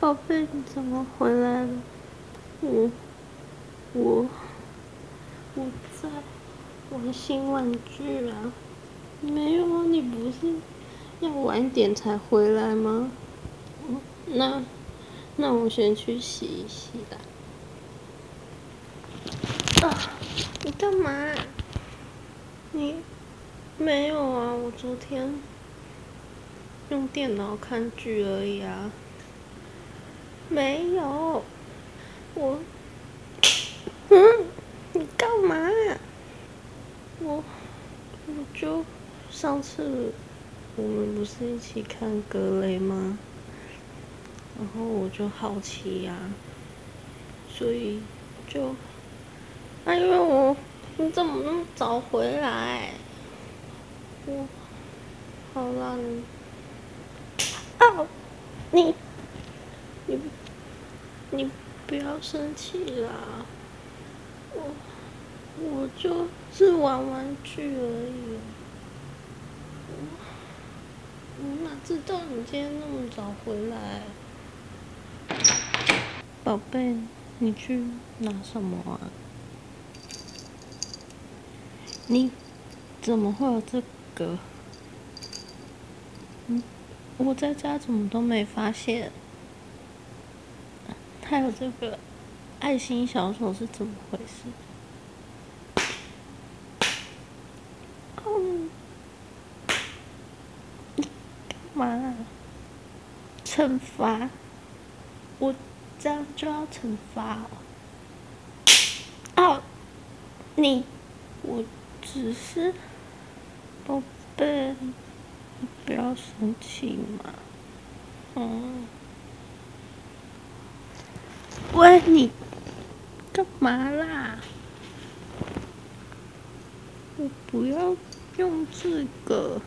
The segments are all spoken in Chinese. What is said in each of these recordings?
宝贝，你怎么回来了？我我我在玩新玩具啊！没有啊，你不是要晚点才回来吗？那那我先去洗一洗啦。啊，你干嘛？你没有啊？我昨天用电脑看剧而已啊。没有，我，嗯，你干嘛？我，我就上次我们不是一起看格雷吗？然后我就好奇呀，所以就，哎呦，你怎么那么早回来？我，好啦，你，啊，你。你你不要生气啦，我我就是玩玩具而已，我我哪知道你今天那么早回来？宝贝，你去拿什么啊？你怎么会有这个？嗯，我在家怎么都没发现。还有这个爱心小手是怎么回事？嗯，干嘛？惩罚？我这样就要惩罚哦？哦，你，我只是，宝贝，你不要生气嘛，嗯。喂，你干嘛啦？我不要用这个，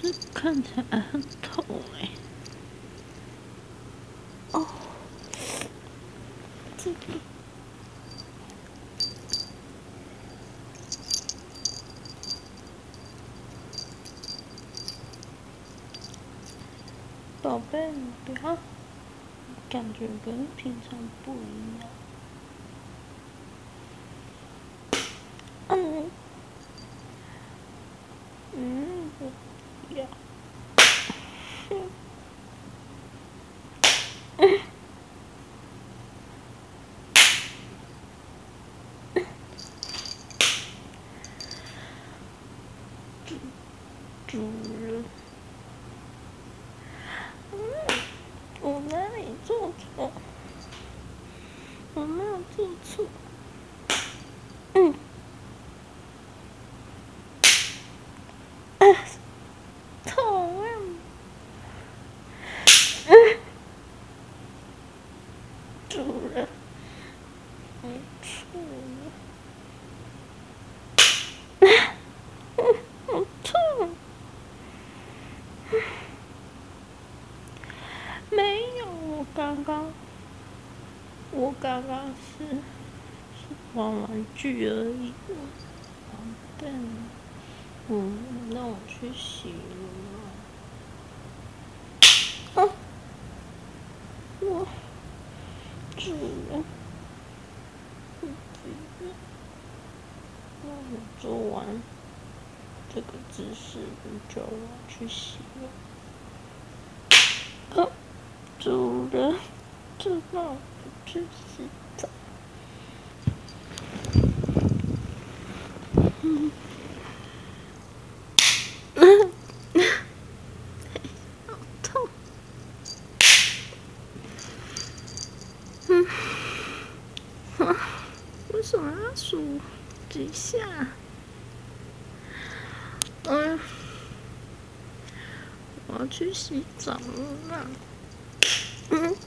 这看起来很痛哎。哦，宝贝，你不要，感觉跟平常不一样。主人。我哪里做错？我没有做错。嗯。痛啊！嗯。主人，没错。刚刚，我刚刚是是玩玩具而已，宝贝。嗯，那我去洗了。啊，我主人，那我做完这个姿势，就要去洗了。啊。主人，知道我去洗澡。嗯，嗯，好痛。嗯，啊，我数啊数几下，嗯，我要去洗澡了。Mm-hmm.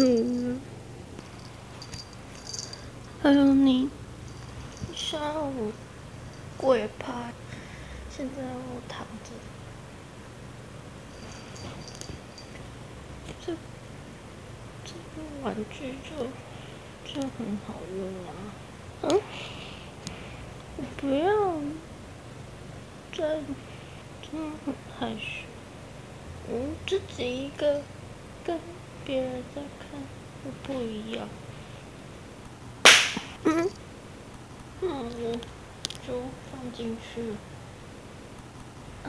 嗯，还有你。下午跪趴，现在我躺着，这这个玩具就就很好用啊。嗯，我不要再真的很害羞，我自己一个跟别人在看，我不一样。嗯，我，就放进去。啊，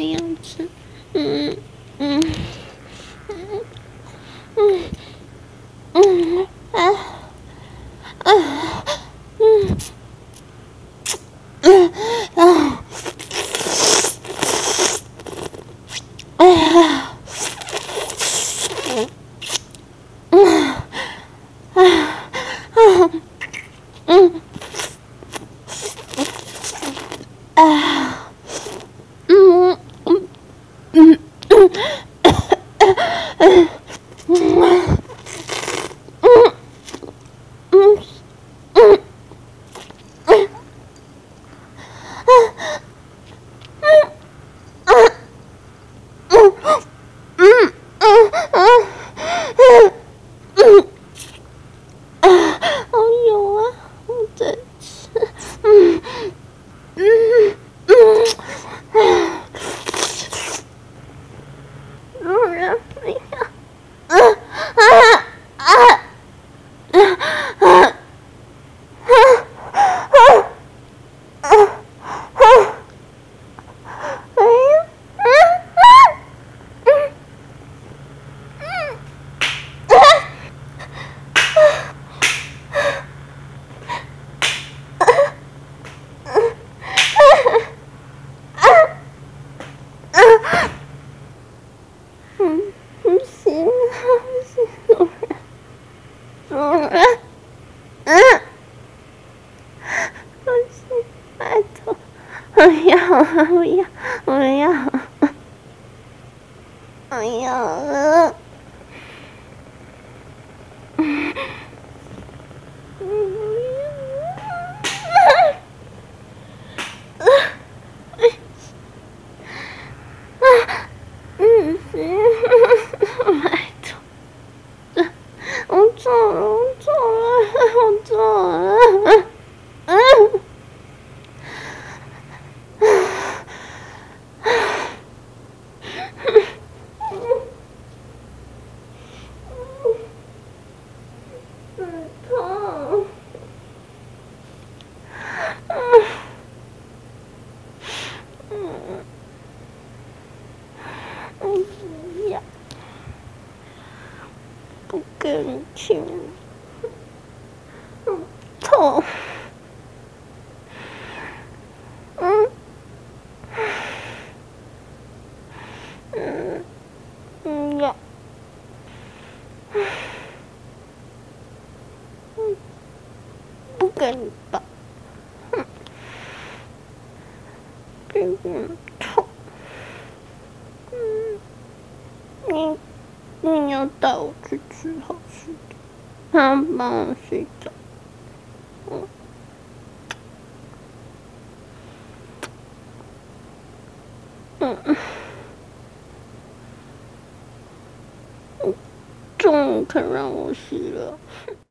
样子，嗯嗯嗯。嗯啊啊嗯嗯。啊啊啊啊啊不要，不要，不要！哎呀！嗯，嗯，行，拜托，我错了，我错了，我错了。不要，不给你亲，痛，嗯，嗯，不要，嗯，不给你抱，嗯，给你痛。你你要带我去吃好吃的，他帮我洗澡，嗯，嗯，终于肯让我洗了。